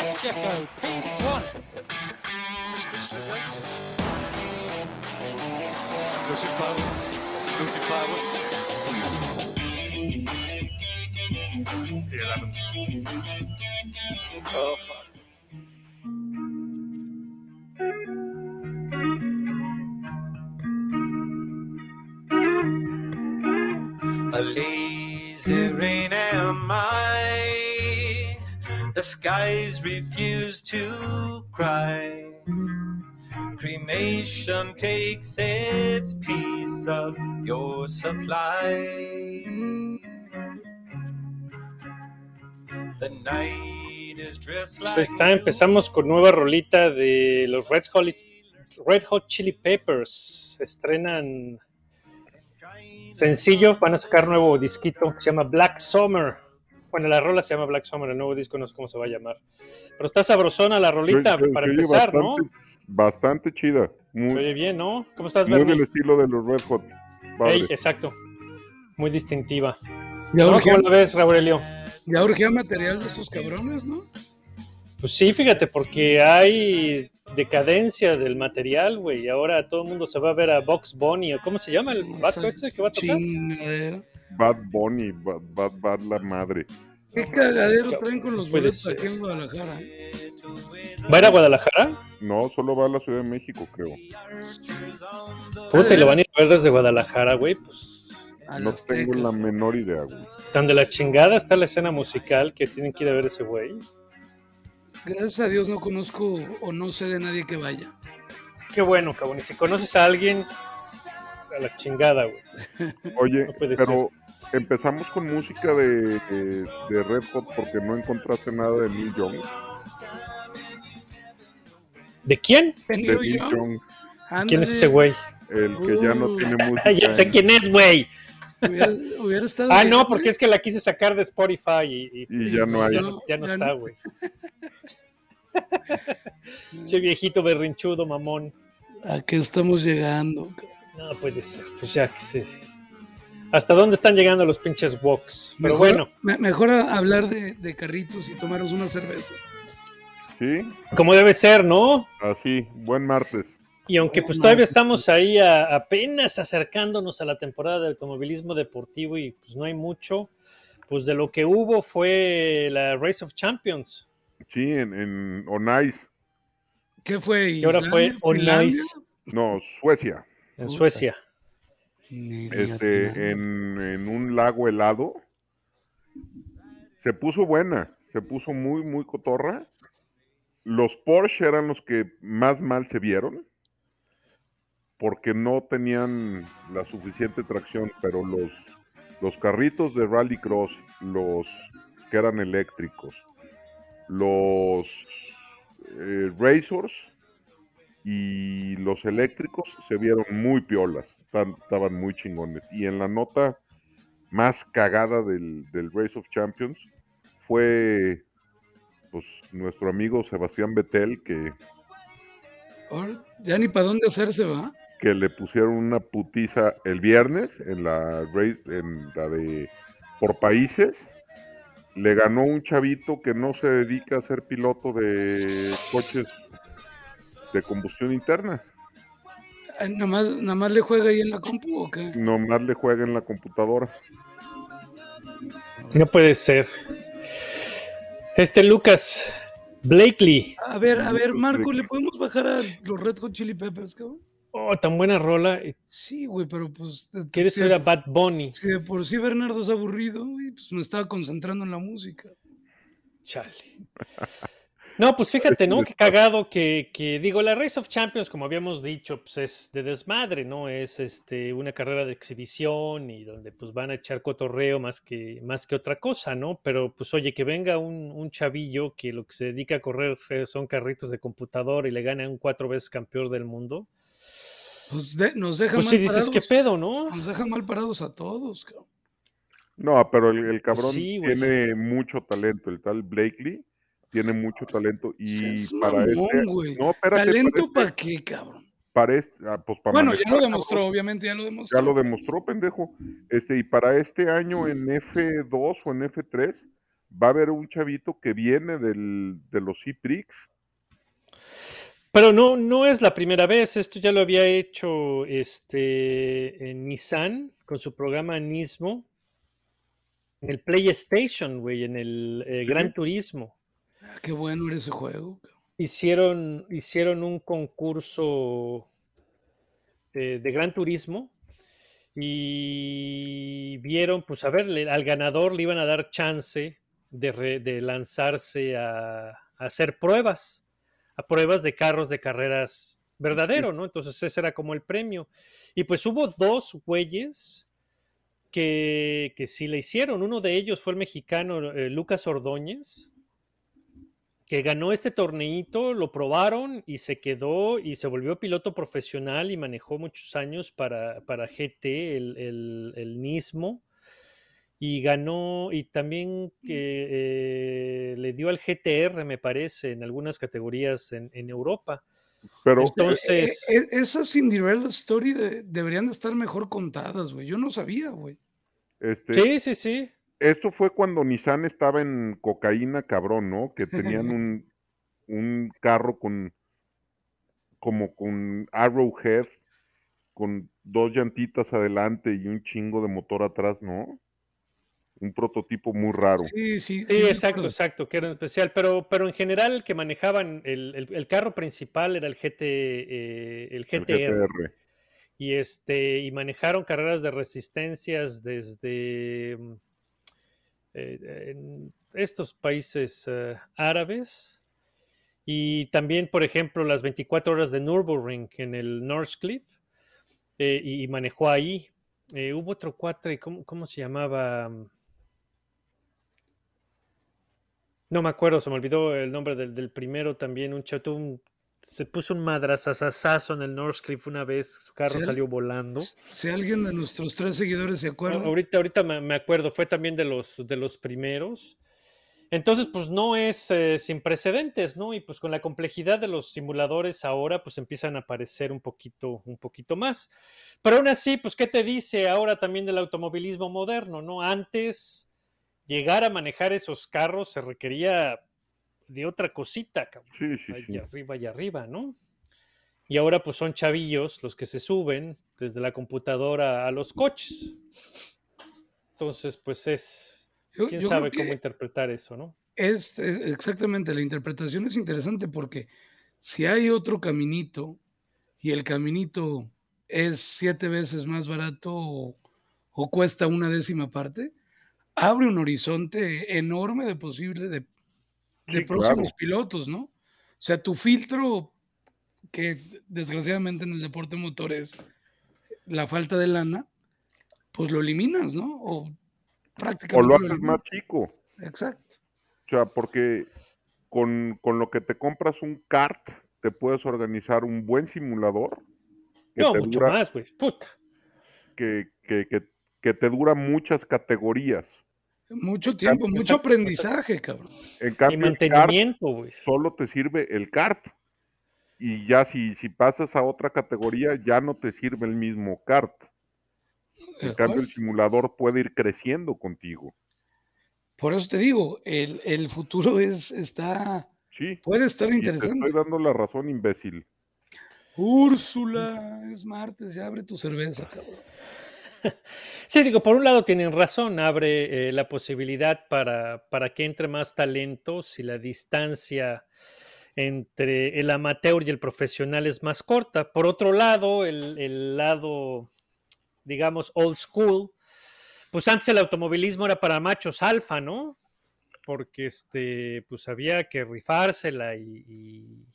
Destico P1. Losing power. Losing power. The 11. Oh, fuck. To cry. Cremation takes its piece of your supply. The night is dressed like ahí está, empezamos con nueva rolita de los Red Hot, Red Hot Chili Peppers. Estrenan sencillo, van a sacar nuevo disquito que se llama Black Summer. Bueno, la rola se llama Black Summer, el nuevo disco no sé cómo se va a llamar. Pero está sabrosona la rolita para empezar, ¿no? bastante, Bastante chida. Se Muy, oye bien, ¿no? ¿Cómo estás, muy Bernie? del estilo de los Red Hot. Ey, exacto. Muy distintiva. Ya ¿No? urgía, ¿Cómo la ves, Raúlio? ya urgía material de estos cabrones, ¿no? Pues sí, fíjate, porque hay decadencia del material, güey. y Ahora todo el mundo se va a ver a Box Bunny, o ¿cómo se llama el vato ese que va a tocar? Chingadera. Bad Bunny, Bad, Bad, Bad la madre. ¿Qué cagadero traen con los boletos aquí en Guadalajara? ¿Va a ir a Guadalajara? No, solo va a la Ciudad de México, creo. Puta, y lo van a ir a ver desde Guadalajara, güey. Pues No tengo la menor idea, güey. tan de la chingada está la escena musical que tienen que ir a ver ese güey. Gracias a Dios no conozco o no sé de nadie que vaya. Qué bueno, cabrón. Y si conoces a alguien, la chingada, güey. Oye, No puede pero empezamos con música de, de, de Red Hot porque no encontraste nada de Neil Young. ¿De quién? De Neil Young, Young, ¿Quién es ese güey? el que ya no tiene música. Ah, ya sé quién es, güey. Hubiera, hubiera estado Ah, bien, no, porque es que la quise sacar de Spotify y, Y ya no hay. ya no, ya no Ya está, no. güey. Che viejito berrinchudo, mamón. ¿A qué estamos llegando? No puede ser, pues ya que se. ¿Hasta dónde están llegando los pinches walks? Pero Mejor- bueno, me- mejor hablar de, de carritos y tomaros una cerveza. Sí, como debe ser, ¿no? así, buen martes. Y aunque pues todavía pues, estamos ahí a- apenas acercándonos a la temporada de automovilismo deportivo y pues no hay mucho, pues de lo que hubo fue la Race of Champions, Sí, en, en Onais, ¿Qué fue? que ahora fue ¿Islandia? On ¿Finlandia? Ice no, Suecia. En Puta. Suecia. Este, en un lago helado. Se puso buena, se puso muy, muy cotorra. Los Porsche eran los que más mal se vieron porque no tenían la suficiente tracción, pero los, los carritos de Rallycross, los que eran eléctricos, los eh, Racers y los eléctricos se vieron muy piolas, estaban muy chingones. Y en la nota más cagada del, del Race of Champions fue pues nuestro amigo Sebastián Vettel que, ya ni para dónde hacerse va. que le pusieron una putiza el viernes en la race, en la de por países. Le ganó un chavito que no se dedica a ser piloto de coches de combustión interna. Ah, Nada más, nada más le juega ahí en la compu o qué? Nomás le juega en la computadora. No puede ser. Este Lucas Blakely. A ver, a ver, Marco, ¿le podemos bajar a los Red Hot Chili Peppers, cabrón? Oh, tan buena rola. Sí, güey, pero pues. ¿Quieres de- a Bad Bunny? Si de por sí Bernardo es aburrido, güey, pues me estaba concentrando en la música. Chale. No, pues fíjate, ¿no? Qué cagado que, que, digo, la Race of Champions, como habíamos dicho, pues es de desmadre, ¿no? Es este una carrera de exhibición y donde pues van a echar cotorreo más que, más que otra cosa, ¿no? Pero pues oye, que venga un, un chavillo que lo que se dedica a correr eh, son carritos de computador y le gane a un cuatro veces campeón del mundo. Pues de- nos deja Pues mal sí dices, parados. ¿qué pedo, no? Nos deja mal parados a todos, cabrón. No, pero el, el cabrón sí, tiene mucho talento, el tal Blakely tiene mucho talento y para mamón, este güey. no, espérate, ¿Talento para para qué, cabrón? este, para este- ah, pues para Bueno, ya lo cabrón. demostró, obviamente, ya lo demostró. Ya lo demostró, pendejo. Este, y para este año en F2 o en F3 va a haber un chavito que viene del, de los C-Prix. Pero no, no es la primera vez. Esto ya lo había hecho este, en Nissan con su programa Nismo. En el PlayStation, güey, en el eh, Gran Turismo. Ah, qué bueno era ese juego. Hicieron, hicieron un concurso eh, de Gran Turismo y vieron, pues a ver, le- al ganador le iban a dar chance de, re- de lanzarse a, a hacer pruebas, a pruebas de carros de carreras verdadero, ¿no? Entonces ese era como el premio. Y pues hubo dos güeyes que, que sí le hicieron. Uno de ellos fue el mexicano eh, Lucas Ordóñez, que ganó este torneito, lo probaron y se quedó y se volvió piloto profesional y manejó muchos años para, para GT, el, el, el Nismo. Y ganó, y también que eh, le dio al GTR, me parece, en algunas categorías en, en Europa. Pero Entonces, Eh, eh, esas Cinderella Story de- deberían de estar mejor contadas, güey. Yo no sabía, güey. este, sí, sí, sí. Esto fue cuando Nissan estaba en cocaína, cabrón, ¿no? Que tenían un, un carro con como con Arrowhead, con dos llantitas adelante y un chingo de motor atrás, ¿no? Un prototipo muy raro. Sí, sí. Sí, me exacto, exacto, que era especial, pero, pero en general el que manejaban, el, el- el carro principal era el GT, eh, el el GTR, GTR. y este, y manejaron carreras de resistencias desde mm, en estos países eh, árabes, y también, por ejemplo, las 24 horas de Nürburgring en el Northcliffe, eh, y, manejó ahí. Eh, hubo otro cuatre, ¿cómo, cómo se llamaba? No me acuerdo, se me olvidó el nombre del, del primero también. Un chato, un- se puso un madrazazazazo en el Northcliffe una vez, su carro salió volando. Si alguien de nuestros tres seguidores se No, acuerda, ahorita, ahorita me, me acuerdo, fue también de los, de los primeros. Entonces, pues no es eh, sin precedentes, ¿no? Y pues con la complejidad de los simuladores ahora, pues empiezan a aparecer un poquito, un poquito más. Pero aún así, pues, ¿qué te dice ahora también del automovilismo moderno, ¿no? Antes, llegar a manejar esos carros se requería de otra cosita, cabrón Sí, sí, sí. allá arriba y arriba, ¿no? Y ahora pues son chavillos los que se suben desde la computadora a los coches. Entonces, pues es, quién yo sabe cómo interpretar eso, ¿no? es, es- exactamente, la interpretación es interesante porque si hay otro caminito y el caminito es siete veces más barato o, o cuesta una décima parte, abre un horizonte enorme de posible de, de Sí, próximos claro. pilotos, ¿no? O sea, tu filtro, que desgraciadamente en el deporte motor es la falta de lana, pues lo eliminas, ¿no? O O prácticamente lo lo haces más chico. Exacto. O sea, porque con, con lo que te compras un kart, te puedes organizar un buen simulador que, No, te, mucho dura, más, güey. Puta. que, que, que, que te dura muchas categorías. Mucho tiempo, cambio- mucho exacto, aprendizaje, cabrón. En Y cambio, kart mantenimiento, güey. solo te sirve el kart. Y ya si, si pasas a otra categoría, ya no te sirve el mismo kart. De En cambio, el simulador puede ir creciendo contigo. Por eso te digo, el, el futuro es, está, Sí. puede estar Y te interesante. estoy dando la razón, imbécil. Úrsula, es martes, ya abre tu cerveza, cabrón. Sí, digo, por un lado tienen razón, abre eh, la posibilidad para, para que entre más talento si la distancia entre el amateur y el profesional es más corta. Por otro lado, el, el lado, digamos, old school, pues antes el automovilismo era para machos alfa, ¿no? Porque este, pues había que rifársela y, y-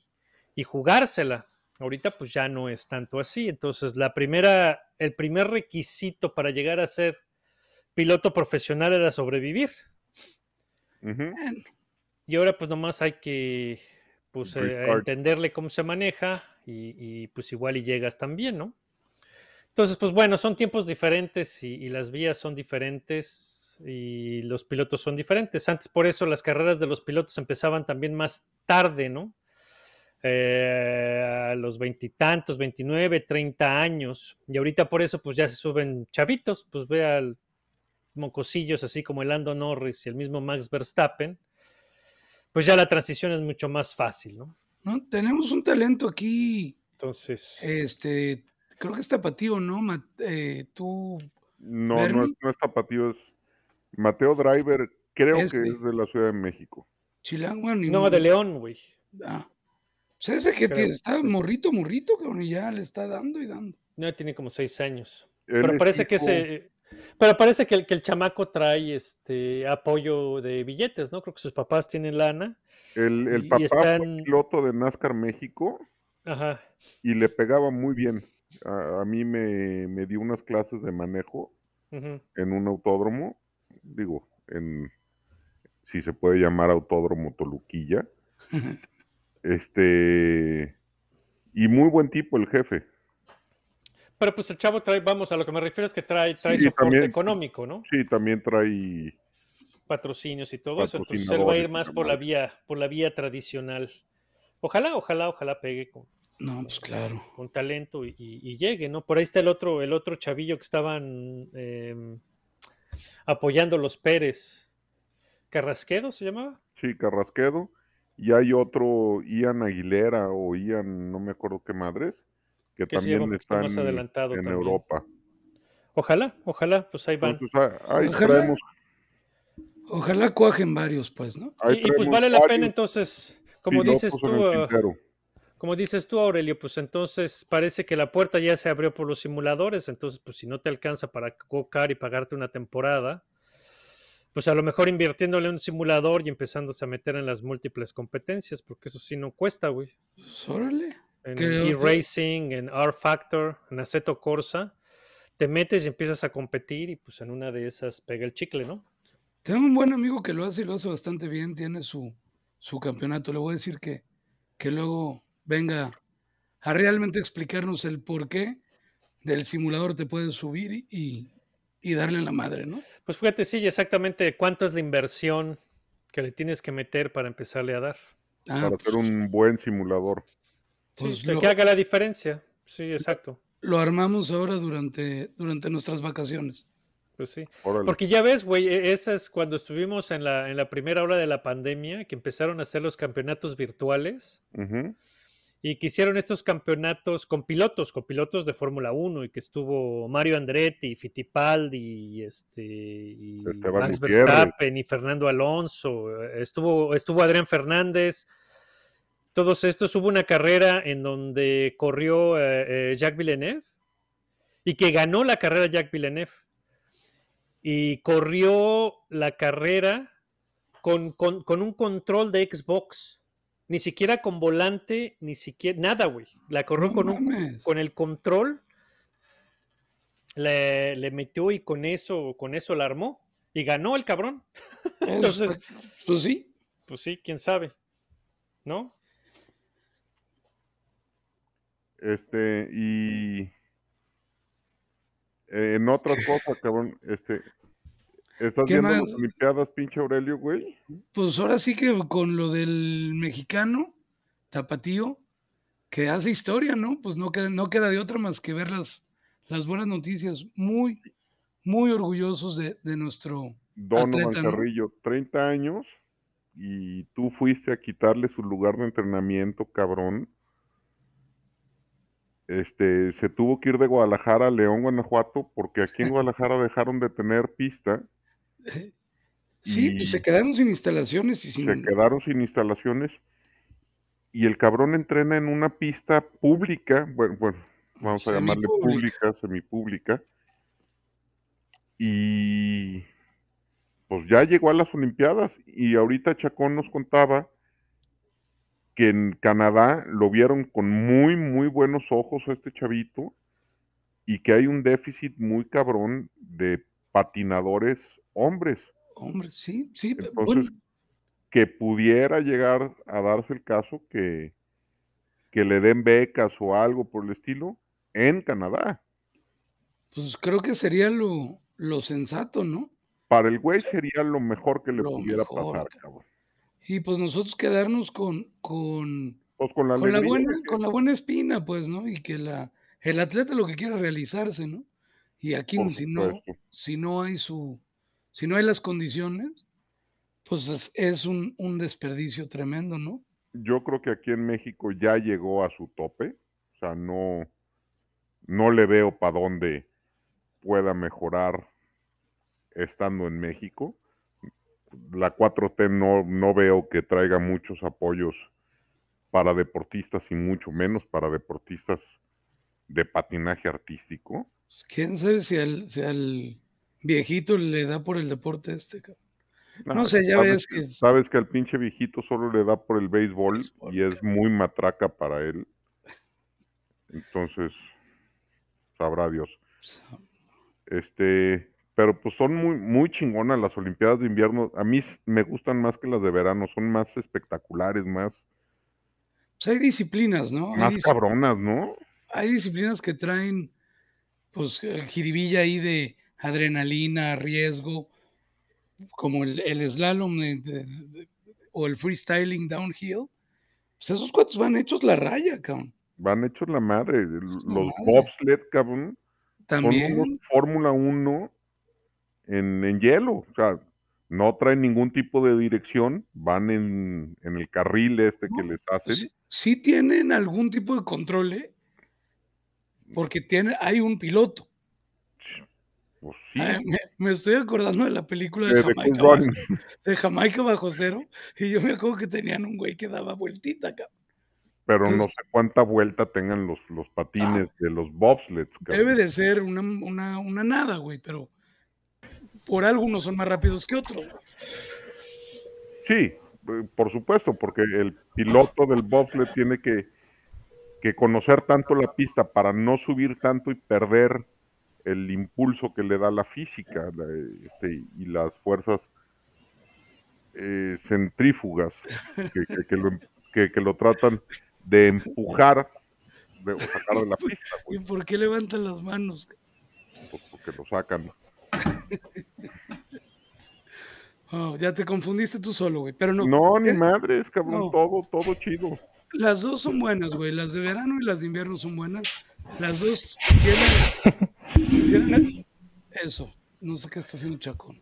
y jugársela. Ahorita pues ya no es tanto así. Entonces, la primera, el primer requisito para llegar a ser piloto profesional era sobrevivir. Y ahora pues nomás hay que pues, eh, entenderle cómo se maneja y, y, pues igual y llegas también, ¿no? Entonces, pues bueno, son tiempos diferentes y, y las vías son diferentes y los pilotos son diferentes. Antes por eso las carreras de los pilotos empezaban también más tarde, ¿no? Eh, a los veintitantos, 29, 30 años. Y ahorita por eso pues ya se suben chavitos, pues ve al mocosillos, así como el Lando Norris y el mismo Max Verstappen, pues ya la transición es mucho más fácil, ¿no? ¿no? Tenemos un talento aquí, Entonces, este, creo que es tapatío, ¿no? Eh, tú, No, no es, no es tapatío, es Mateo Driver, creo que es de la Ciudad de México. Chilango, ni no, de León, güey. Ah. Pues ese que tiene- está morrito, morrito, cabrón, y ya le está dando y dando. No, tiene como seis años. Pero parece que ese. Pero parece que el, que el chamaco trae este apoyo de billetes, ¿no? Creo que sus papás tienen lana. El, el y papá fue están- piloto de NASCAR México Ajá. y le pegaba muy bien. A, a mí me, me dio unas clases de manejo en un autódromo, digo, en si se puede llamar autódromo Toluquilla. Este y muy buen tipo el jefe. Pero pues el chavo trae, vamos, a lo que me refiero es que trae, trae Sí, soporte también- económico, ¿no? Sí, también trae Patrocinios y todo eso. Entonces él va a ir más por la vía, por la vía tradicional. Ojalá, ojalá, ojalá pegue con, No, pues claro. con talento y, y- y llegue, ¿no? Por ahí está el otro, el otro chavillo que estaban em, apoyando los Pérez. ¿Carrasquedo se llamaba? Sí, Carrasquedo. Y hay otro, Ian Aguilera o Ian, no me acuerdo qué madres, que también está más en, adelantado en también. Europa. Ojalá, ojalá, pues ahí van. Entonces, ah, ahí Ojalá. traemos, Ojalá cuajen varios, pues, ¿no? Y, y, pues vale la pena entonces, como dices tú, como dices tú, Aurelio, pues entonces parece que la puerta ya se abrió por los simuladores, entonces pues si no te alcanza para go-kart y pagarte una temporada, pues a lo mejor invirtiéndole un simulador y empezándose a meter en las múltiples competencias, porque eso sí no cuesta, güey. Pues, órale. En e-racing, en R-Factor, en Aceto Corsa, te metes y empiezas a competir y pues en una de esas pega el chicle, ¿no? Tengo un buen amigo que lo hace y lo hace bastante bien, tiene su, su campeonato. Le voy a decir que, que luego venga a realmente explicarnos el por qué del simulador te puedes subir y, y, darle la madre, ¿no? Pues fíjate, sí, exactamente cuánto es la inversión que le tienes que meter para empezarle a dar. Ah, para hacer un buen simulador. Sí, Pues que, lo- que haga la diferencia. Sí, exacto. lo armamos ahora durante, durante nuestras vacaciones. Pues sí. Órale. Porque ya ves, güey, e- esa es cuando estuvimos en la, en la primera hora de la pandemia, que empezaron a hacer los campeonatos virtuales Ujú. Y que hicieron estos campeonatos con pilotos, con pilotos de Fórmula 1 y que estuvo Mario Andretti, Fittipaldi y, este, y Esteban Max Gutiérrez. Verstappen y Fernando Alonso, eh, estuvo, estuvo Adrián Fernández. Todos estos hubo una carrera en donde corrió eh, eh, Jacques Villeneuve y que ganó la carrera Jacques Villeneuve. Y corrió la carrera con, con- con un control de Xbox. Ni siquiera con volante, ni siquiera nada, güey. La corrió No con, un, con el control. Le, le metió y con eso, con eso la armó. Y ganó el cabrón. Entonces, Pues sí, pues sí, quién sabe. ¿No? Este, y eh, en otras cosas, cabrón, este, ¿estás ¿Qué viendo más? las Olimpiadas, pinche Aurelio, güey? pues ahora sí que con lo del mexicano, Tapatío, que hace historia, ¿no? Pues no queda, no queda de otra más que ver las, las buenas noticias. Muy, muy orgullosos de, de nuestro Donovan Atleta. Carrillo, 30 años, y tú fuiste a quitarle su lugar de entrenamiento, cabrón. Este, se tuvo que ir de Guadalajara a León, Guanajuato, porque aquí en Guadalajara dejaron de tener pista, Sí, Y- pues se quedaron sin instalaciones y sin... se quedaron sin instalaciones, y el cabrón entrena en una pista pública, bueno, bueno, vamos a llamarle pública, semipública, y pues ya llegó a las Olimpiadas, y ahorita Chacón nos contaba que en Canadá lo vieron con muy, muy buenos ojos a este chavito, y que hay un déficit muy cabrón de patinadores hombres. Hombre, sí, sí. Entonces, bueno, que pudiera llegar a darse el caso que, que le den becas o algo por el estilo en Canadá. pues creo que sería lo, lo sensato, ¿no? Para el güey sería lo mejor que le Lo pudiera mejor, pasar, cabrón. Y pues nosotros quedarnos con, con, Pues con la con la buena, que- con la buena espina, pues, ¿no? Y que la, el atleta lo que quiera realizarse, ¿no? Y aquí si no, si no hay su, si no hay las condiciones, pues es, es un, un desperdicio tremendo, ¿no? Yo creo que aquí en México ya llegó a su tope. O sea, no, no le veo para dónde pueda mejorar estando en México. La 4T no, no veo que traiga muchos apoyos para deportistas y mucho menos para deportistas de patinaje artístico. Pues, ¿Quién sabe si al, si al viejito le da por el deporte este? cabrón? No sé, ya sabes ves que, sabes que al pinche viejito solo le da por el béisbol Béisbol, y es muy matraca para él. Entonces, sabrá Dios. Este, pero pues son muy, muy chingonas las Olimpiadas de invierno. A mí me gustan más que las de verano, son más espectaculares, más, Pues hay disciplinas, ¿no? Más cabronas, ¿no? hay disciplinas que traen, pues, jiribilla ahí de adrenalina, riesgo, como el, el slalom de- de- de- o el freestyling downhill. Pues esos cuates van hechos la raya, cabrón. Van hechos la madre. el- Los madre. bobsled, cabrón, También, Fórmula 1 en, en hielo. O sea, no traen ningún tipo de dirección, van en, en el carril este que les hacen. sí, sí tienen algún tipo de control, ¿eh? Porque tiene, hay un piloto. Pues sí, Ay, me, me estoy acordando de la película de, Jamaica, bajo, de Jamaica bajo cero, y yo me acuerdo que tenían un güey que daba vueltita, cabrón. pero no sé cuánta vuelta tengan los, los patines de los bobsleds. cabrón. Debe de ser una, una, una nada, güey, pero por algo unos son más rápidos que otros. Sí, por supuesto, porque el piloto del bobsled tiene que, que conocer tanto la pista para no subir tanto y perder el impulso que le da la física la- este, y las fuerzas eh, centrífugas que, que- que lo, em- que- que lo tratan de empujar de- o sacar de la pista, ¿Y por qué levantan las manos? pues, porque lo sacan. Oh, ya te confundiste tú solo, güey, pero no. No, ni madres, cabrón, no. todo, todo chido. Las dos son buenas, güey. Las de verano y las de invierno son buenas. Las dos tienen eso. No sé qué está haciendo Chacón.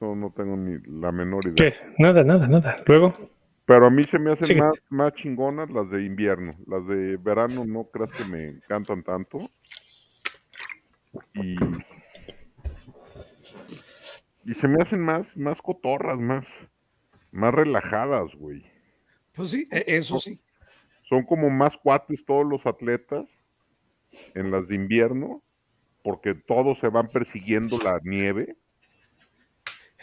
No, no tengo ni la menor idea. ¿Qué? Nada, nada, nada. Luego. Pero a mí se me hacen más, más chingonas las de invierno. Las de verano no creas que me encantan tanto. Y, y se me hacen más, más cotorras, más, más relajadas, güey. Pues sí, e- eso sí. Son como más cuates todos los atletas en las de invierno, porque todos se van persiguiendo la nieve.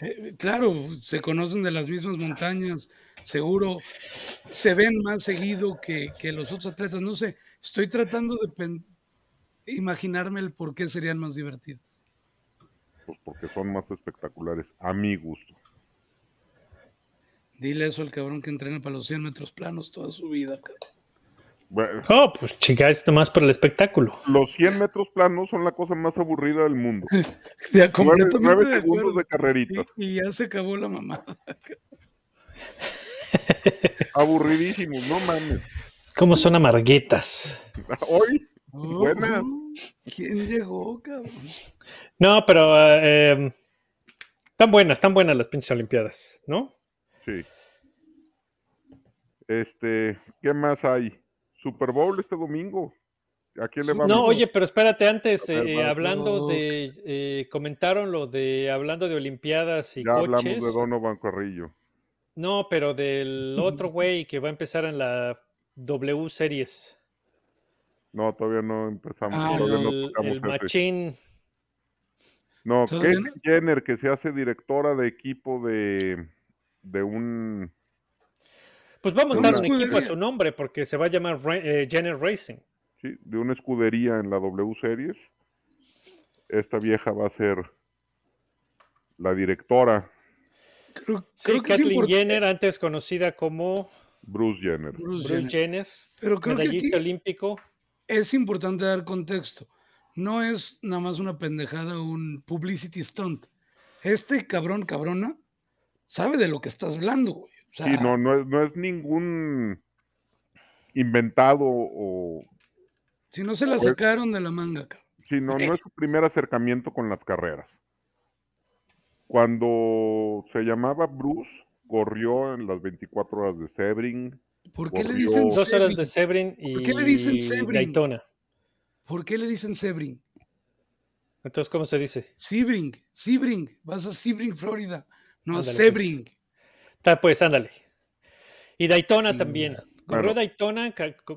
Eh, claro, se conocen de las mismas montañas, seguro se ven más seguido que, que los otros atletas. No sé, estoy tratando de imaginarme el por qué serían más divertidas. Pues porque son más espectaculares, a mi gusto. Dile eso al cabrón que entrena para los 100 metros planos toda su vida. cabrón. Bueno, Oh, pues chica, esto más por el espectáculo. los 100 metros planos son la cosa más aburrida del mundo. Ya, Nueve, completamente nueve de segundos acuerdo. de carreritas. Y, y ya se acabó la mamada. Aburridísimos, no mames. ¿Cómo son amarguetas? Hoy, Buenas. Oh, ¿Quién llegó, cabrón? No, pero eh, em, están buenas, están buenas las pinches Olimpiadas, ¿no? sí. Este, ¿qué más hay? Super Bowl este domingo. ¿A quién le vamos? No, oye, pero espérate, antes, ver, eh, va. hablando de, eh, comentaron lo de, hablando de Olimpiadas y ya hablamos coches. de Donovan Carrillo. No, pero del otro güey que va a empezar en la W Series. No, todavía no empezamos. Ah, todavía no el, el machín. No, ¿Todavía Kate Jenner, que se hace directora de equipo de, de un... Pues va a montar un equipo a su nombre porque se va a llamar eh, Jenner Racing. sí, de una escudería en la W Series. Esta vieja va a ser la directora, Creo, Sí, creo que Kathleen import- Jenner, antes conocida como Bruce Jenner. Bruce Bruce Jenner. Jenner, Pero creo que aquí medallista olímpico. es importante dar contexto. No es nada más una pendejada, un publicity stunt. Este cabrón, cabrona, sabe de lo que estás hablando, güey. O sea, Sí, no, no es, no es ningún inventado o... si no se la Pues- sacaron de la manga, cabrón. Sí, no, no es su primer acercamiento con las carreras. Cuando se llamaba Bruce, corrió en las 24 horas de Sebring. ¿Por qué le dicen Dos horas Sebring? de Sebring y ¿Por qué le dicen Sebring? Daytona. ¿Por qué le dicen Sebring? Entonces, ¿cómo se dice? Sebring, Sebring, vas a Sebring, Florida. No, Ándale, pues. Está, pues, ándale. Y Daytona Sí, también. Corrió. Daytona,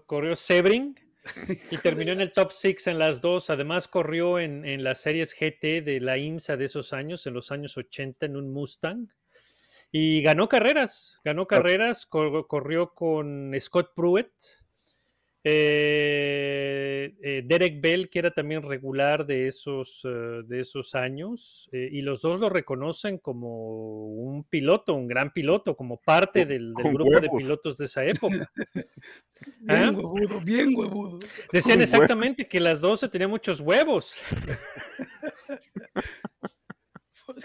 corrió Sebring y terminó en el top 6 en las dos. Además, corrió en, en las series GT de la IMSA de esos años, en los años 80, en un Mustang. Y ganó carreras, ganó carreras, cor- corrió con Scott Pruitt, eh, eh, Derek Bell, que era también regular de esos, eh, de esos años, eh, y los dos lo reconocen como un piloto, un gran piloto, como parte del, grupo de pilotos de esa época. Bien ¿Ah? huevudo, bien huevudo. Decían exactamente que las 12 tenían muchos huevos.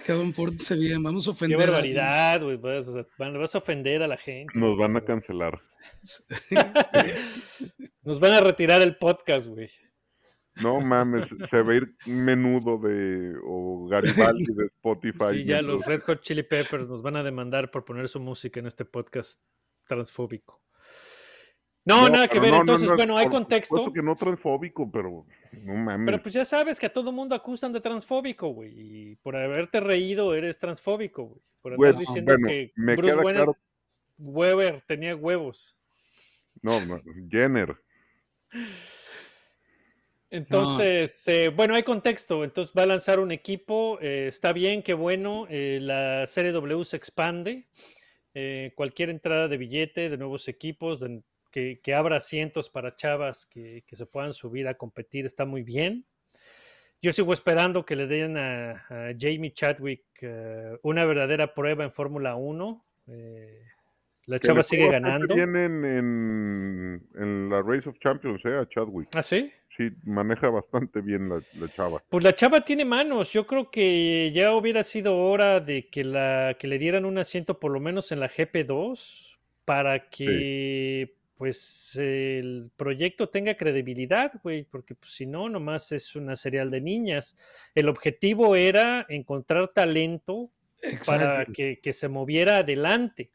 Cabrón, pórtese bien, vamos a Qué ofender. a- barbaridad, güey. Vas, a- van- vas a ofender a la gente. Nos van a cancelar. Nos van a retirar el podcast, güey. No mames, se va a ir menudo de o Garibaldi de Spotify. Sí, ya los Red Hot Chili Peppers nos van a demandar por poner su música en este podcast transfóbico. No, nada que ver. no, Entonces, no, bueno, hay contexto. que no transfóbico, pero no mames. Pero pues ya sabes que a todo mundo acusan de transfóbico, güey. Y por haberte reído eres transfóbico, güey. Por andar Bueno, diciendo bueno, que me Bruce queda Weber, claro. Weber tenía huevos. No, no, Jenner. Entonces, eh, bueno, hay contexto. Entonces va a lanzar un equipo. eh, está bien, qué bueno. eh, la serie W se expande. eh, cualquier entrada de billetes, de nuevos equipos, de- que, que abra asientos para chavas que, que se puedan subir a competir, está muy bien. Yo sigo esperando que le den a, a Jamie Chadwick eh, una verdadera prueba en Fórmula 1. eh, la Que chava sigue ganando. bien en, en, en la Race of Champions, eh, a Chadwick. ¿Ah, sí? Sí, maneja bastante bien la, la chava. Pues la chava tiene manos. Yo creo que ya hubiera sido hora de que, la, que le dieran un asiento por lo menos en la GP2 para que pues el proyecto tenga credibilidad, güey, porque pues, si no, nomás es una serial de niñas. El objetivo era encontrar talento para que, que se moviera adelante.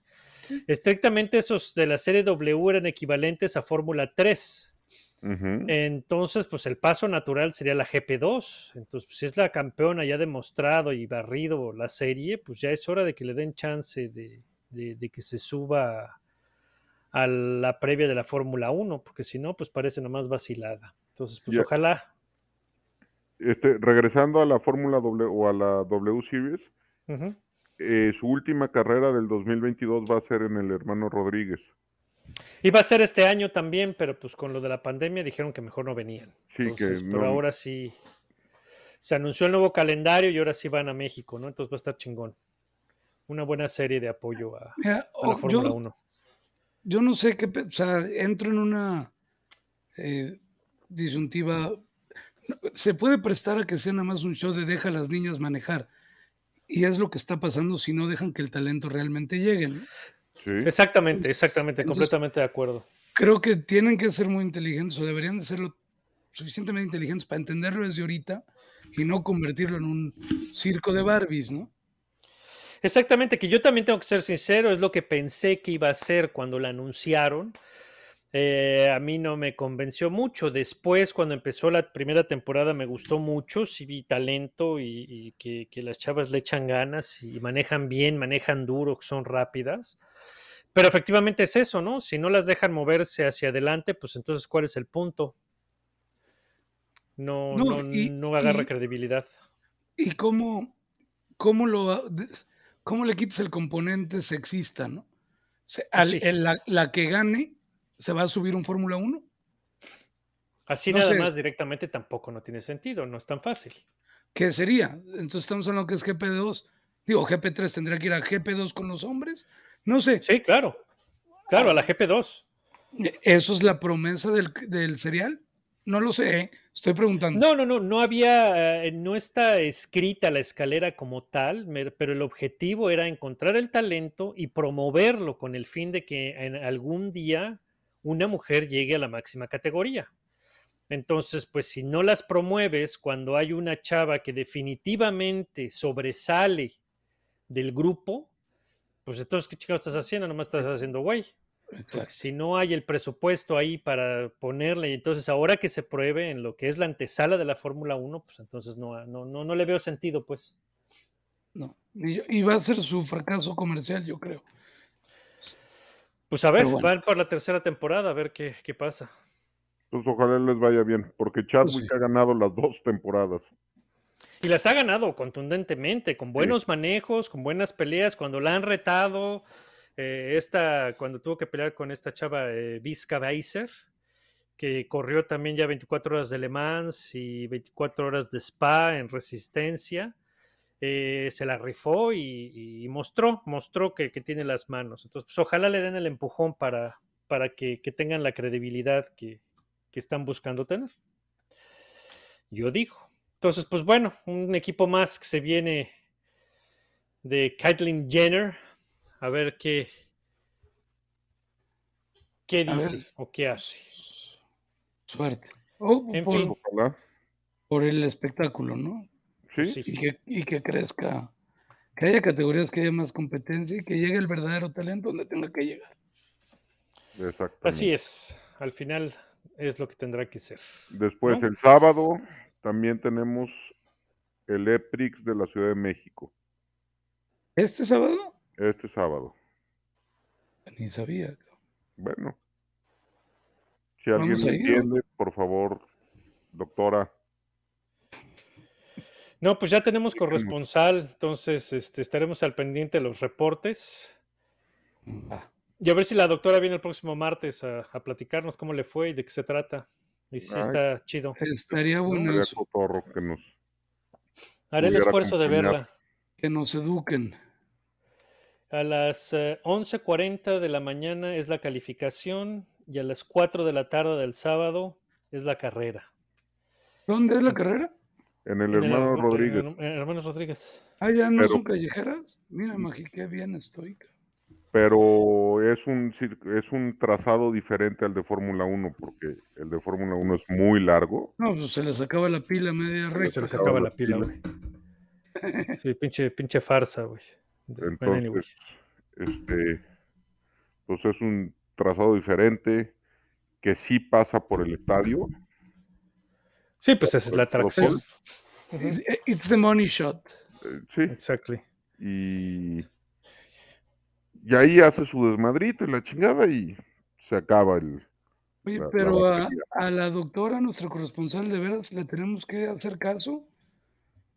Estrictamente esos de la serie W eran equivalentes a Fórmula 3. Ujú. Entonces, pues el paso natural sería la GP2. Entonces, pues, si es la campeona ya demostrado y barrido la serie, pues ya es hora de que le den chance de, de- de que se suba a la previa de la Fórmula 1, porque si no, pues parece nomás vacilada. Entonces, pues Ya. ojalá. Este, regresando a la Fórmula W o a la W Series, eh, su última carrera del 2022 va a ser en el hermano Rodríguez. Iba a ser este año también, pero pues con lo de la pandemia dijeron que mejor no venían. Sí, que Entonces, pero no- ahora sí. Se anunció el nuevo calendario y ahora sí van a México, ¿no? Entonces va a estar chingón. Una buena serie de apoyo a, Mira, a la o- Fórmula yo, 1. Yo no sé qué, o sea, entro en una eh, disyuntiva. Se puede prestar a que sea nada más un show de deja a las niñas manejar. Y es lo que está pasando si no dejan que el talento realmente llegue. ¿no? Sí. Exactamente, exactamente, Entonces- completamente de acuerdo. Creo que tienen que ser muy inteligentes o deberían de serlo suficientemente inteligentes para entenderlo desde ahorita y no convertirlo en un circo de Barbies, ¿no? Exactamente, que yo también tengo que ser sincero, es lo que pensé que iba a ser cuando la anunciaron. Eh, a mí no me convenció mucho. Después, cuando empezó la primera temporada, me gustó mucho. Sí vi talento y, y que, que las chavas le echan ganas y manejan bien, manejan duro, son rápidas. Pero efectivamente es eso, ¿no? Si no las dejan moverse hacia adelante, pues entonces, ¿cuál es el punto? No, No, no, y- no agarra y- credibilidad. ¿Y cómo, cómo, lo, cómo le quitas el componente sexista, ¿no? Se- al- Sí. el- la, la que gane se va a subir un Fórmula 1. Así No nada sé. más directamente tampoco no tiene sentido, no es tan fácil. ¿Qué sería? Entonces estamos hablando que es GP2. Digo, GP3 tendría que ir a GP2 con los hombres. No sé. Sí, claro. Claro, a la GP2. ¿Eso es la promesa del, del serial? No lo sé, estoy preguntando. No, no, no, no había, eh, no está escrita la escalera como tal, pero el objetivo era encontrar el talento y promoverlo con el fin de que en algún día una mujer llegue a la máxima categoría. Entonces, pues si no las promueves cuando hay una chava que definitivamente sobresale del grupo, pues entonces, ¿qué chingados estás haciendo? Nomás estás haciendo güey. Si no hay el presupuesto ahí para ponerle, y entonces ahora que se pruebe en lo que es la antesala de la Fórmula 1, pues entonces no, no, no, no le veo sentido, pues. No. Y, y va a ser su fracaso comercial, yo creo. Pues a ver, bueno. van por la tercera temporada, a ver qué, qué pasa. Pues ojalá les vaya bien, porque Chadwick sí. ha ganado las dos temporadas. Y las ha ganado contundentemente, con buenos manejos, con buenas peleas, cuando la han retado. Eh, esta, cuando tuvo que pelear con esta chava eh, Vizca Weiser, que corrió también ya 24 horas de Le Mans y 24 horas de Spa en resistencia. eh, se la rifó y, mostró, mostró que, tiene las manos. Entonces, pues, ojalá le den el empujón para, para que, que tengan la credibilidad que, que están buscando tener. Yo digo. Entonces, pues bueno, un equipo más que se viene de Caitlyn Jenner. A ver qué, qué dice o qué hace. Suerte. O En por, fin. Ojalá. por el espectáculo, ¿no? Sí. Y que, y que crezca, que haya categorías, que haya más competencia y que llegue el verdadero talento donde tenga que llegar. exactamente. Así es. Al final es lo que tendrá que ser. Después, ¿no? el sábado, también tenemos el EPRIX de la Ciudad de México. ¿Este sábado? Este sábado. Ni sabía. Bueno. Si Vamos alguien me entiende, por favor, doctora. No, pues ya tenemos corresponsal, entonces este, estaremos al pendiente de los reportes. Va. Y a ver si la doctora viene el próximo martes a, a platicarnos cómo le fue y de qué se trata. Y si Ay. está chido. Estaría bueno Sería eso, cotorro que nos Haré el esfuerzo de verla. que nos eduquen. A las eh, 11.40 de la mañana es la calificación y a las 4 de la tarde del sábado es la carrera. ¿Dónde es la carrera? En el En el hermano en Rodríguez. el- en Hermanos Rodríguez. Ah, ya no Pero- son callejeras. Mira, Magi, qué bien estoy. Pero es un, es un trazado diferente al de Fórmula 1, porque el de Fórmula 1 es muy largo. No, pues se les acaba la pila a media recta. Se les acaba la la pila, pila. güey. Sí, pinche, pinche farsa, güey. Entonces, este, pues es un trazado diferente que sí pasa por el estadio. Sí, pues esa es la atracción. It's, the money shot. Eh, sí, Exactly. y, y ahí hace su desmadrito y la chingada y se acaba el... Oye, La- la pero a, a la doctora, nuestra corresponsal, de veras le tenemos que hacer caso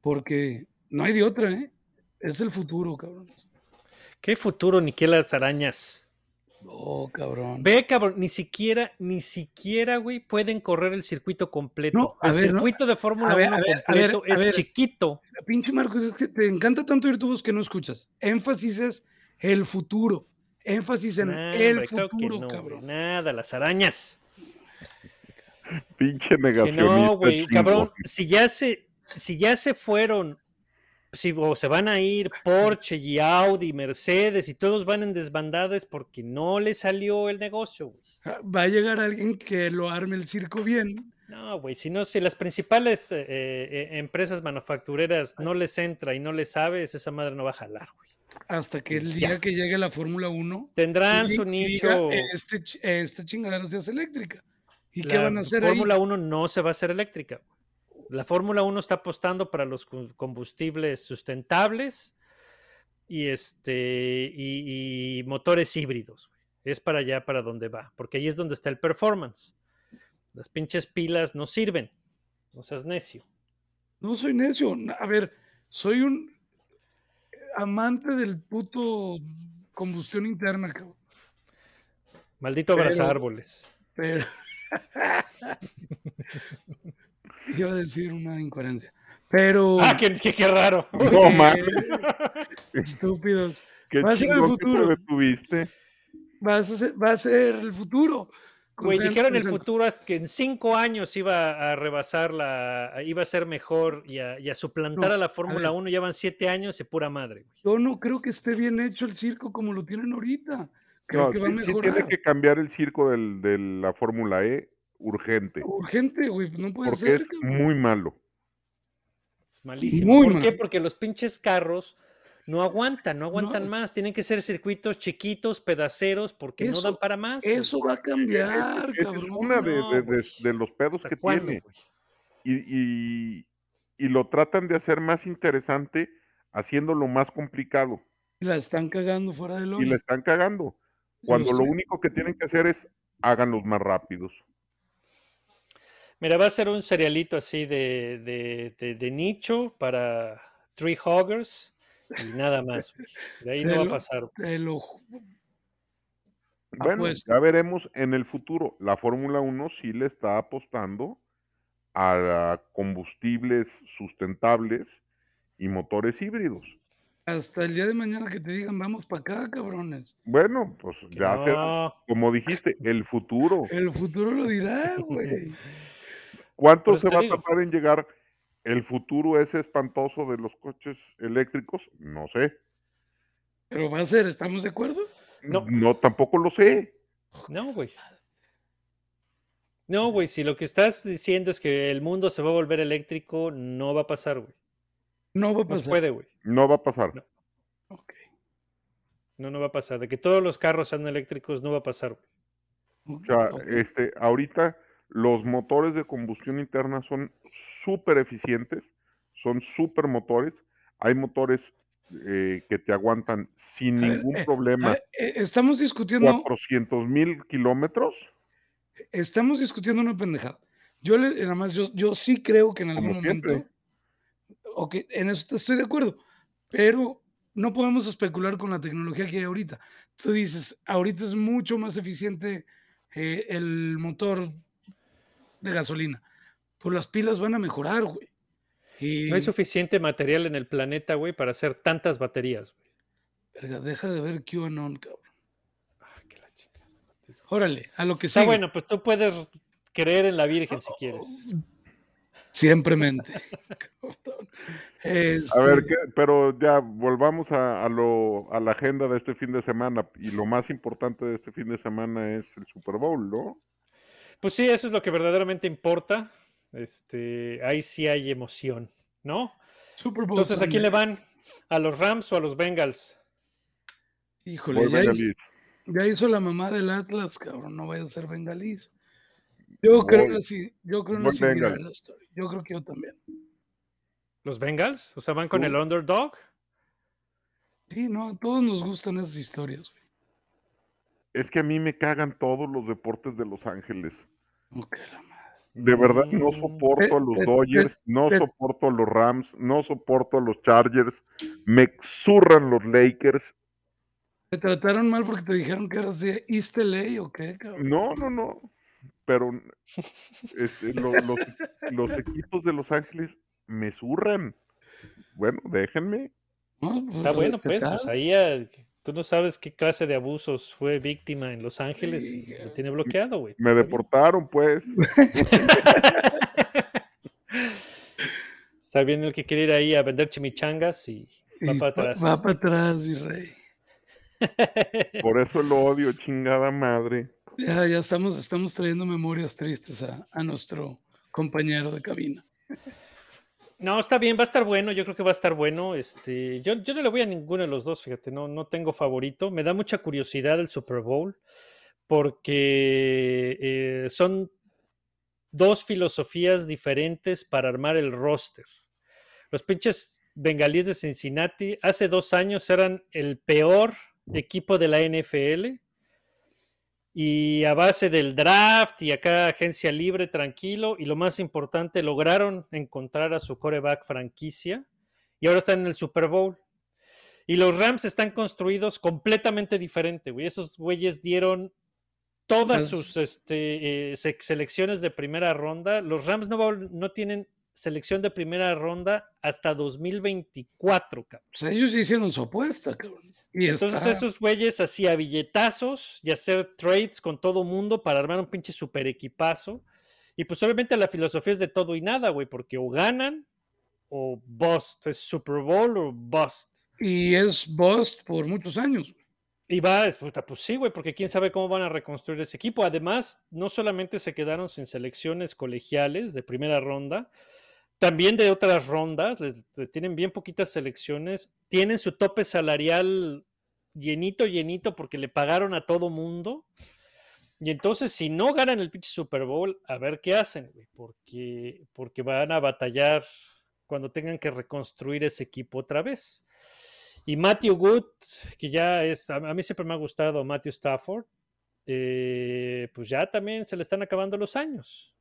porque no hay de otra, ¿eh? Es el futuro, cabrón. ¿Qué futuro ni qué las arañas? No, cabrón. Ve, cabrón, ni siquiera, ni siquiera, güey, pueden correr el circuito completo. No, a el ver, no. circuito de Fórmula A ver, 1 a ver, a ver, completo a es ver. chiquito. Pinche Marcos, es que te encanta tanto oír tu voz que no escuchas. Énfasis es el futuro. Énfasis en Nah, el hombre, futuro, no, güey, cabrón. Nada, las arañas. Pinche Que negacionista. no, güey, cabrón, si ya se, si ya se fueron, si o se van a ir Porsche y Audi, Mercedes y todos van en desbandadas porque no les salió el negocio. Ah, Va a llegar alguien que lo arme el circo bien. No, güey, si no, si las principales eh, eh, empresas manufactureras no les entra y no les sabes, esa madre no va a jalar, güey. Hasta que el Ya. día que llegue la Fórmula 1, Tendrán su nicho. este, esta chingadera se hace eléctrica. ¿Y qué La van a hacer Fórmula ahí? 1 no se va a hacer eléctrica. La Fórmula 1 está apostando para los combustibles sustentables y, este, y, y motores híbridos. güey. Es para allá, para donde va, porque ahí es donde está el performance. Las pinches pilas no sirven. No seas necio. No soy necio. A ver, soy un amante del puto combustión interna, cabrón. Maldito abraza árboles. Pero. Iba a decir una incoherencia. Pero. Ah, qué, qué- qué raro. No, eh, man. Estúpidos. Qué va a ser el chingón que te futuro. detuviste. Va a ser, va a ser el futuro. Güey, dijeron el futuro hasta que en cinco años iba a rebasar la, iba a ser mejor y a, y a suplantar No, a la Fórmula ver. 1. Llevan siete años y pura madre. güey. Yo no creo que esté bien hecho el circo como lo tienen ahorita. Creo No, que sí, va sí tiene que cambiar el circo del- de la Fórmula E urgente, Urgente, güey. No puede porque ser. es cabrón. muy malo. Es malísimo. Muy ¿Por qué? Porque los pinches carros no aguantan, no aguantan No. más. Tienen que ser circuitos chiquitos, pedaceros, porque no dan para más. güey. Eso va a cambiar, es, esa es cabrón. una de, no, de- de- de los pedos ¿Hasta que cuándo, tiene. Y, y- y lo tratan de hacer más interesante haciéndolo más complicado. La están cagando fuera del Y hoyo. la están cagando. Cuando lo único que tienen que hacer es háganlos más rápidos. Mira, va a ser un cerealito así de, de- de- de nicho para tree hoggers y nada más. De ahí no va a pasar. lo Bueno, Apuesto. ya veremos en el futuro. La Fórmula 1 sí le está apostando a combustibles sustentables y motores híbridos. hasta el día de mañana que te digan, vamos para acá, cabrones. Bueno, pues Que ya no. como dijiste, el futuro. El futuro lo dirá, güey. ¿Cuánto se va a tardar en llegar el futuro ese espantoso de los coches eléctricos? No sé. Pero va a ser, ¿estamos de acuerdo? No. No, tampoco lo sé. No, güey. No, güey, si lo que estás diciendo es que el mundo se va a volver eléctrico, no va a pasar, güey. No va a No pasar. puede, güey. No va a pasar. No. Ok, No, no va a pasar. De que todos los carros sean eléctricos, no va a pasar, güey. O sea, este, ahorita los motores de combustión interna son súper eficientes, son súper motores. Hay motores eh, que te aguantan sin ver, ningún eh, problema ver, eh, estamos discutiendo, 400 mil kilómetros. estamos discutiendo una pendejada. Yo le, nada más, yo, yo sí creo que en algún Como siempre. momento, ok, en eso estoy de acuerdo, pero no podemos especular con la tecnología que hay ahorita. Tú dices, ahorita es mucho más eficiente eh, el motor de gasolina. Pues las pilas van a mejorar, güey. Y, No hay suficiente material en el planeta, güey, para hacer tantas baterías, güey. verga, deja de ver QAnon, cabrón. Ah, que la chingada. Órale, a lo que Está sigue. bueno, pues tú puedes creer en la Virgen si quieres. Siempre mente. A ver, Este, ¿qué? pero ya volvamos a, a lo, a la agenda de este fin de semana. Y lo más importante de este fin de semana es el Super Bowl, ¿no? Pues sí, eso es lo que verdaderamente importa. Este, ahí sí hay emoción, ¿no? Super Bowl Entonces, ¿a quién le van? ¿A los Rams o a los Bengals? Híjole, ya hizo, bengalís. ya hizo la mamá del Atlas, cabrón, no vaya a ser bengalís. Yo creo, Voy- así, yo creo la story. Yo creo que yo también. ¿Los Bengals? O sea, van con el underdog. Sí, no, a todos nos gustan esas historias. güey. Es que a mí me cagan todos los deportes de Los Ángeles. Madre. De verdad, no Mm. soporto a los Dodgers, no soporto a los Rams, no soporto a los Chargers, me zurran los Lakers. ¿Te trataron mal porque te dijeron que eras de East LA o qué, cabrón? No, no, no. Pero este, lo- los, los equipos de Los Ángeles me zurran. Bueno, déjenme. Pues, Está bueno, pues, pues ahí ah, tú no sabes qué clase de abusos fue víctima en Los Ángeles y lo tiene bloqueado, güey. Me deportaron, pues. Está bien el que quiere ir ahí a vender chimichangas y va Y para pa- atrás. Va para atrás, mi rey. Por eso lo odio, chingada madre. Ya, ya estamos, estamos trayendo memorias tristes a, a nuestro compañero de cabina. No, está bien, va a estar bueno, yo creo que va a estar bueno. Este, yo, yo no le voy a ninguno de los dos, fíjate, no, no tengo favorito. Me da mucha curiosidad el Super Bowl porque eh, son dos filosofías diferentes para armar el roster. Los pinches bengalíes de Cincinnati hace dos años eran el peor equipo de la NFL y a base del draft y acá agencia libre, tranquilo, y lo más importante, lograron encontrar a su coreback franquicia y ahora están en el Super Bowl. Y los Rams están construidos completamente diferente, güey. Esos güeyes dieron todas Pues- sus este, eh, se- selecciones de primera ronda. Los Rams no, no tienen selección de primera ronda hasta 2024, cabrón. O sea, ellos hicieron su apuesta, cabrón. Y Entonces está- esos güeyes hacía billetazos y hacer trades con todo mundo para armar un pinche super equipazo. Y pues obviamente la filosofía es de todo y nada, güey, porque o ganan o bust, es Super Bowl o bust. Y es Bust por muchos años. Y va, puta, pues sí, güey, porque quién sabe cómo van a reconstruir ese equipo. Además, no solamente se quedaron sin selecciones colegiales de primera ronda, también de otras rondas, les, tienen bien poquitas selecciones, tienen su tope salarial llenito, llenito, porque le pagaron a todo mundo. Y entonces, si no ganan el pinche Super Bowl, a ver qué hacen, güey, porque, porque van a batallar cuando tengan que reconstruir ese equipo otra vez. Y Matthew Good, que ya es, a, a mí siempre me ha gustado Matthew Stafford, eh, pues ya también se le están acabando los años.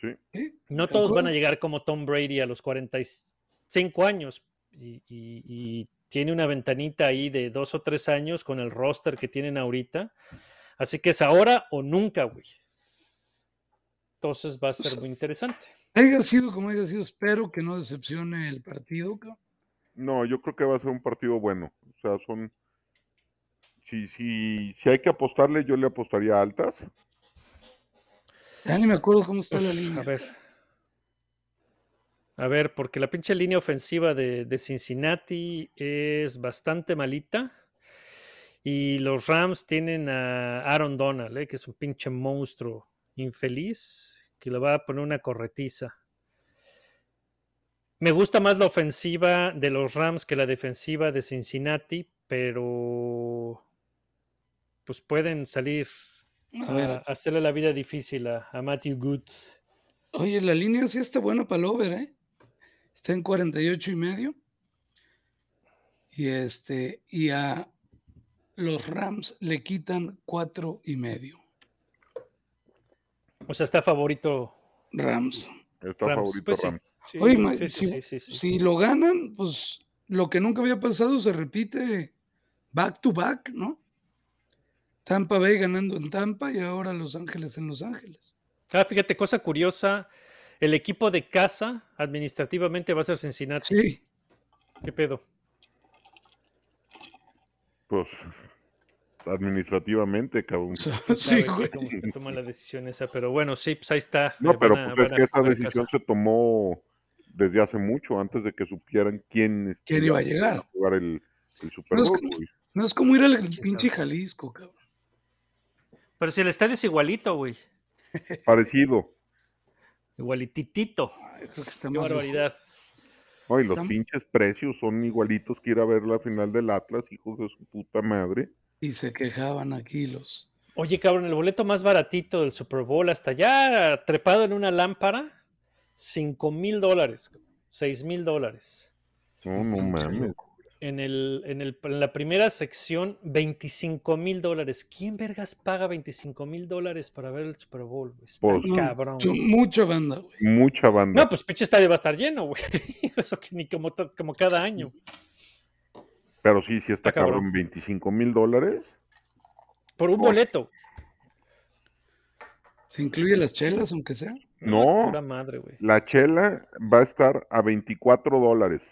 Sí. Sí, No todos van a llegar como Tom Brady a los 45 años y, y- y tiene una ventanita ahí de dos o tres años con el roster que tienen ahorita. Así que es ahora o nunca, güey. Entonces va a ser muy interesante. Haya sido como haya sido, espero que no decepcione el partido. No, yo creo que va a ser un partido bueno. O sea, son. Si, si, si hay que apostarle, yo le apostaría altas. Ya ni me acuerdo cómo está la línea. a ver. A ver, porque la pinche línea ofensiva de, de Cincinnati es bastante malita. Y los Rams tienen a Aaron Donald, eh, que es un pinche monstruo infeliz, que le va a poner una corretiza. Me gusta más la ofensiva de los Rams que la defensiva de Cincinnati, pero pues pueden salir A ver, hacerle la vida difícil a, a Matthew Good. oye, la línea sí está buena para el over, ¿eh? Está en 48 y medio. Y este, y a los Rams le quitan cuatro y medio. O sea, está favorito Rams. Está Rams. favorito Pues. Rams. Sí, Oye, sí, sí, si, sí, sí, sí. si lo ganan, pues lo que nunca había pasado se repite back to back, ¿no? Tampa Bay ganando en Tampa y ahora Los Ángeles en Los Ángeles. Ah, fíjate, cosa curiosa. El equipo de casa administrativamente va a ser Cincinnati. Sí, ¿Qué pedo? Pues administrativamente, cabrón. sí, que güey. cómo se toma la decisión esa, pero bueno, sí, pues ahí está. No, pero a- pues es que a esa decisión casa. se tomó desde hace mucho, antes de que supieran quién, ¿Quién iba a llegar? jugar el, el Super No es Bowl. como- güey. No es como ir al pinche Jalisco, cabrón. Pero si el estadio es igualito, güey. Parecido. Igualititito. Ay, que está Qué barbaridad. No, y los pinches precios son igualitos que ir a ver la final del Atlas, hijos de su puta madre. Y se quejaban aquí los. Oye, cabrón, el boleto más baratito del Super Bowl, hasta ya trepado en una lámpara, 5 mil dólares, 6 mil dólares. No, no mames. En, el, en, el- en la primera sección, 25 mil dólares. ¿Quién vergas paga 25 mil dólares para ver el Super Bowl? güey? Está Pues- cabrón. mucha banda, güey. Mucha banda. No, pues pinche estadio va a estar lleno, güey. Eso que ni como, como cada año. Pero sí, sí está Está cabrón. cabrón. 25 mil dólares. Por un Por- boleto. ¿Se incluye las chelas, aunque sea? No. Pura madre, güey. La chela va a estar a 24 dólares.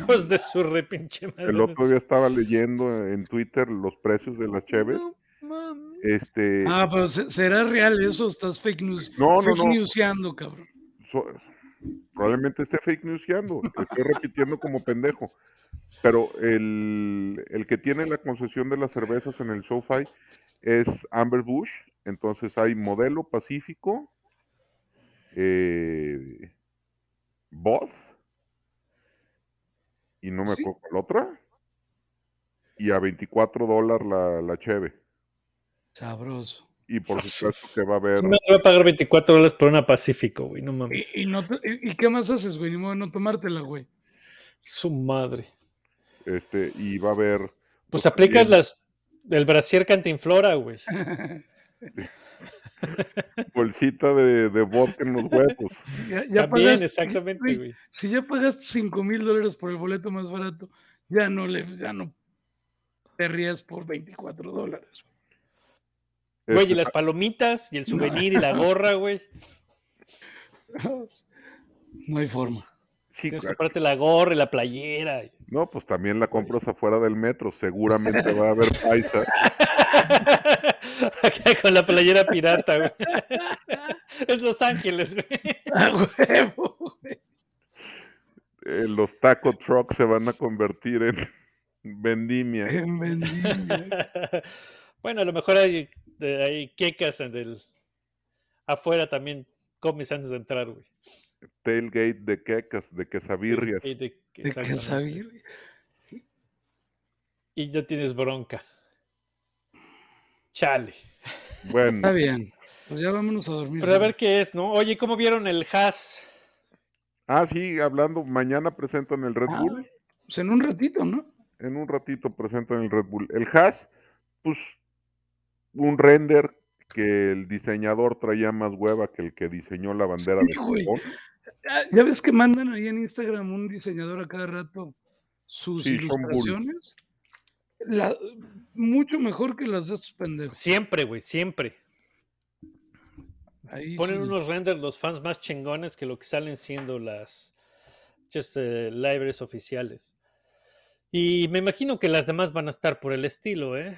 Hijos de su repinche madre. El otro día estaba leyendo en Twitter los precios de las cheves. No. Este, Ah, pero se- ¿será real eso? Estás fake news. No, no, fake no. newseando, cabrón. so- probablemente esté fake newsando. Estoy repitiendo como pendejo. Pero el, el que tiene la concesión de las cervezas en el SoFi es Amber Bush. Entonces hay modelo Pacífico, eh, Voz, y no me Sí. acuerdo cuál otra. Y a 24 dólares la, la cheve. Sabroso. Y por supuesto que va a haber. Me voy a pagar 24 dólares por una Pacífico, güey. No mames. ¿Y, y no te- y- y qué más haces, güey? Ni modo de no tomártela, güey. Su madre. Este, y va a haber. Pues aplicas las el brasier cantinflora, güey. Bolsita de, de vodka en los huevos. ya, ya También, pagaste- exactamente, güey. Si ya pagaste 5 mil dólares por el boleto más barato, ya no le, ya no te rías por 24 dólares. Güey, Este, y las palomitas, y el souvenir, y la gorra, güey. No hay forma. sí, Tienes que comprarte la gorra y la playera. No, pues también la compras afuera del metro. Seguramente va a haber paisa. Acá con la playera pirata, güey. Es Los Ángeles, güey. ¡A huevo! güey! eh, los taco trucks se van a convertir en vendimia. En vendimia. Bueno, a lo mejor hay, hay quecas en el, afuera también comes antes de entrar, güey. tailgate de quecas, de quesabirrias. De- De exactamente. Quesabir- Y no tienes bronca. Chale. Bueno, Está bien. Pues ya vámonos a dormir. Pero a ver qué es, ¿no? Oye, ¿cómo vieron el Haas? ah, sí, hablando, mañana presentan el Red Ah, Bull. Pues en un ratito, ¿no? En un ratito presentan el Red Bull. El Haas, pues, un render que el diseñador traía más hueva que el que diseñó la bandera Sí, de güey. Japón. Ah, Ya ves que mandan ahí en Instagram un diseñador a cada rato sus Sí, son bull. ilustraciones. La- mucho mejor que las de estos pendejos. Siempre, güey, siempre. Ahí Ponen sí. unos renders los fans más chingones que lo que salen siendo las just, eh, libraries oficiales. Y me imagino que las demás van a estar por el estilo, ¿eh?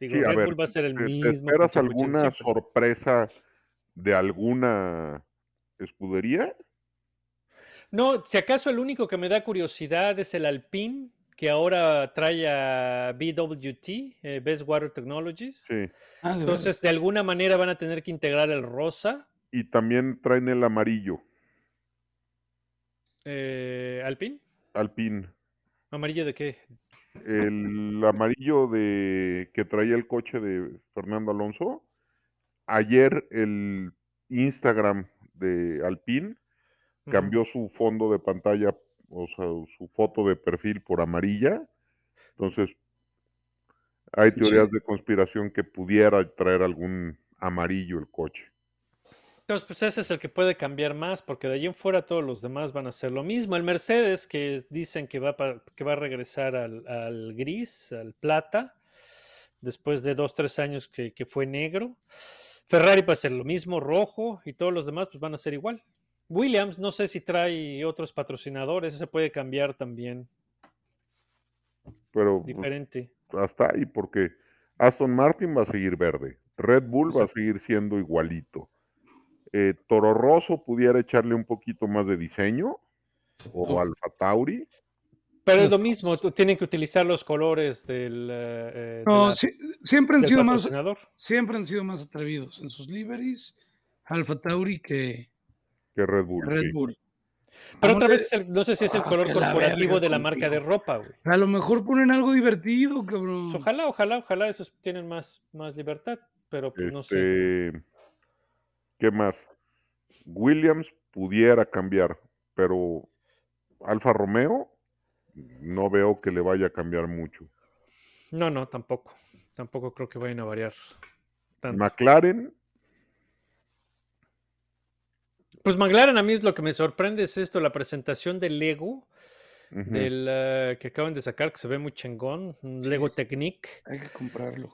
Digo, Sí, a Red ver, Bull va a ser el ¿Te, te mismo. esperas alguna siempre. sorpresa de alguna escudería? No, si acaso el único que me da curiosidad es el Alpine, que ahora trae a BWT, eh, Best Water Technologies. Sí. Ah, de Entonces, de alguna manera van a tener que integrar el rosa. Y también traen el amarillo, Eh, ¿Alpine? Alpine. ¿Amarillo de qué? El amarillo de que traía el coche de Fernando Alonso. Ayer el Instagram de Alpine Ujú. cambió su fondo de pantalla, o sea, su foto de perfil por amarilla. Entonces, hay teorías de conspiración que pudiera traer algún amarillo el coche. Entonces, pues ese es el que puede cambiar más, porque de allí en fuera todos los demás van a hacer lo mismo. El Mercedes, que dicen que va, pa- que va a regresar al, al gris, al plata, después de dos, tres años que, que fue negro. Ferrari va a ser lo mismo, rojo, y todos los demás pues van a ser igual. Williams, no sé si trae otros patrocinadores, ese puede cambiar también, Pero pues, diferente. hasta ahí, porque Aston Martin va a seguir verde, Red Bull va a seguir siendo igualito. Eh, Toro Rosso pudiera echarle un poquito más de diseño, o Oh. Alfa Tauri. Pero es las lo mismo, tienen que utilizar los colores del, eh, eh, de No, la- siempre han del sido más, siempre han sido más atrevidos en sus liveries, Alfa Tauri que que Red Bull. Red sí. Bull. Pero Vamos otra vez, el- no sé si es el Ah, color la corporativo de la marca de ropa, güey. A lo mejor ponen algo divertido, cabrón. Pues ojalá, ojalá, ojalá esos tienen más, más libertad, pero pues no sé. Este, ¿Qué más? Williams pudiera cambiar, pero Alfa Romeo no veo que le vaya a cambiar mucho. No, no, tampoco. Tampoco creo que vayan a variar tanto. McLaren, Pues McLaren a mí es lo que me sorprende es esto, la presentación del Lego, ujú, del eh, que acaban de sacar, que se ve muy chingón, Lego Technique. Hay que comprarlo.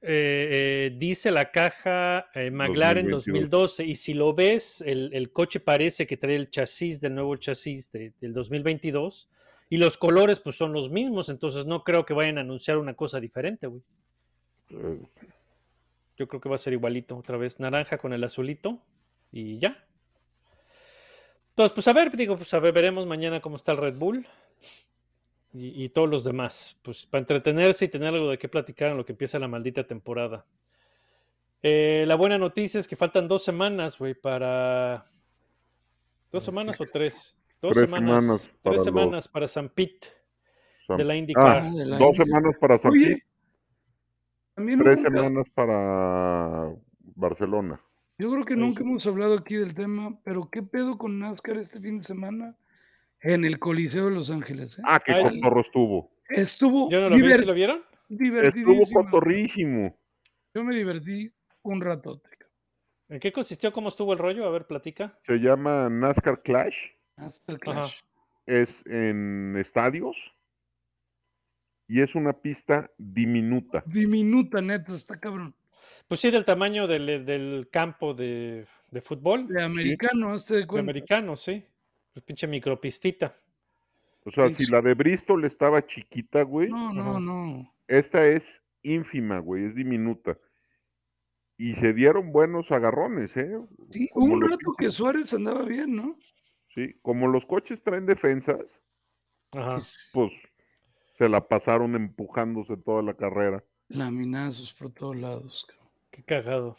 Eh, eh, dice la caja eh, McLaren 2022. 2012 y si lo ves, el, el coche parece que trae el chasis del nuevo chasis de- del 2022 y los colores pues son los mismos, entonces no creo que vayan a anunciar una cosa diferente, güey. eh, Yo creo que va a ser igualito, otra vez naranja con el azulito y ya. Entonces, pues a ver, digo, pues a ver, veremos mañana cómo está el Red Bull y, y todos los demás, pues para entretenerse y tener algo de qué platicar en lo que empieza la maldita temporada. Eh, la buena noticia es que faltan dos semanas, güey, para... ¿Dos semanas o tres? Dos Tres semanas. semanas para tres los- semanas para San Pete San- de la IndyCar. Ah, Ah, de la dos India. semanas para San Oye, Pete, tres nunca- semanas para Barcelona. Yo creo que nunca hemos hablado aquí del tema, pero ¿qué pedo con NASCAR este fin de semana en el Coliseo de Los Ángeles? eh? Ah, qué Ay. cotorro estuvo. Estuvo, Yo no lo vi, ¿sí lo vieron? Estuvo divertidísimo. cotorrísimo. Yo me divertí un ratote. ¿En qué consistió? ¿Cómo estuvo el rollo? A ver, platica. Se llama NASCAR Clash. Hasta el Ajá. clash. Es en estadios. Y es una pista diminuta. Diminuta, neta, está cabrón. Pues sí, del tamaño del, del campo de, de fútbol, De americano, hazte de americano, sí. El pinche micropistita. O sea, si la de Bristol estaba chiquita, güey, No, no, Ajá. no. esta es ínfima, güey, es diminuta. Y se dieron buenos agarrones, ¿eh? Sí, Como un rato que Suárez andaba bien, ¿no? Sí, como los coches traen defensas, Ajá. pues se la pasaron empujándose toda la carrera. Laminazos por todos lados. cabrón. Qué cagado.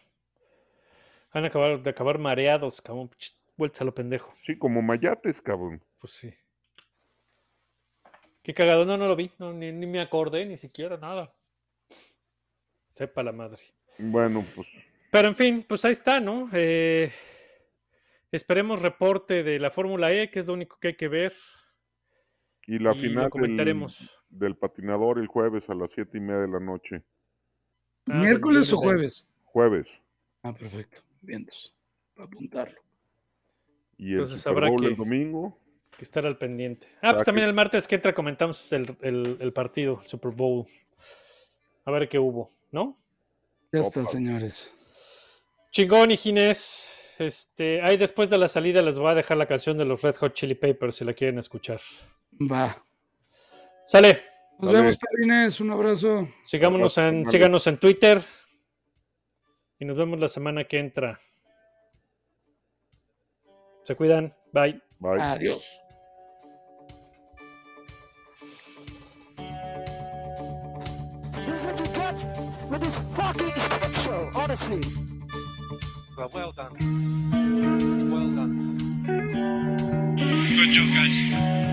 Van a acabar de acabar mareados, cabrón. vueltas a lo pendejo. Sí, como mayates, cabrón. Pues sí. Qué cagado, no, no lo vi, no, ni, ni me acordé, ni siquiera nada. Sepa la madre. Bueno, pues Pero en fin, pues ahí está, ¿no? Eh, esperemos reporte de la Fórmula E, que es lo único que hay que ver. y la y final lo del, comentaremos. del patinador el jueves a las siete y media de la noche. Ah, ¿Miércoles o jueves? Jueves. Ah, perfecto. Vientos. Para apuntarlo. Y el Entonces Super habrá Bowl que- el domingo. que estar al pendiente. Ah, pues que- también el martes que entra comentamos el, el- el partido, el Super Bowl. A ver qué hubo, ¿no? Ya Opa. está, señores. Chingón y Ginés. Este, ahí después de la salida les voy a dejar la canción de los Red Hot Chili Peppers si la quieren escuchar. Va. Sale, Nos Dale. vemos, Perrines. Un abrazo. sigámonos en, Vale. síganos en Twitter. Y nos vemos la semana que entra. Se cuidan. Bye. Bye. Adiós. This is what you get with this fucking shit show, honestly. Well, well done. Well done. A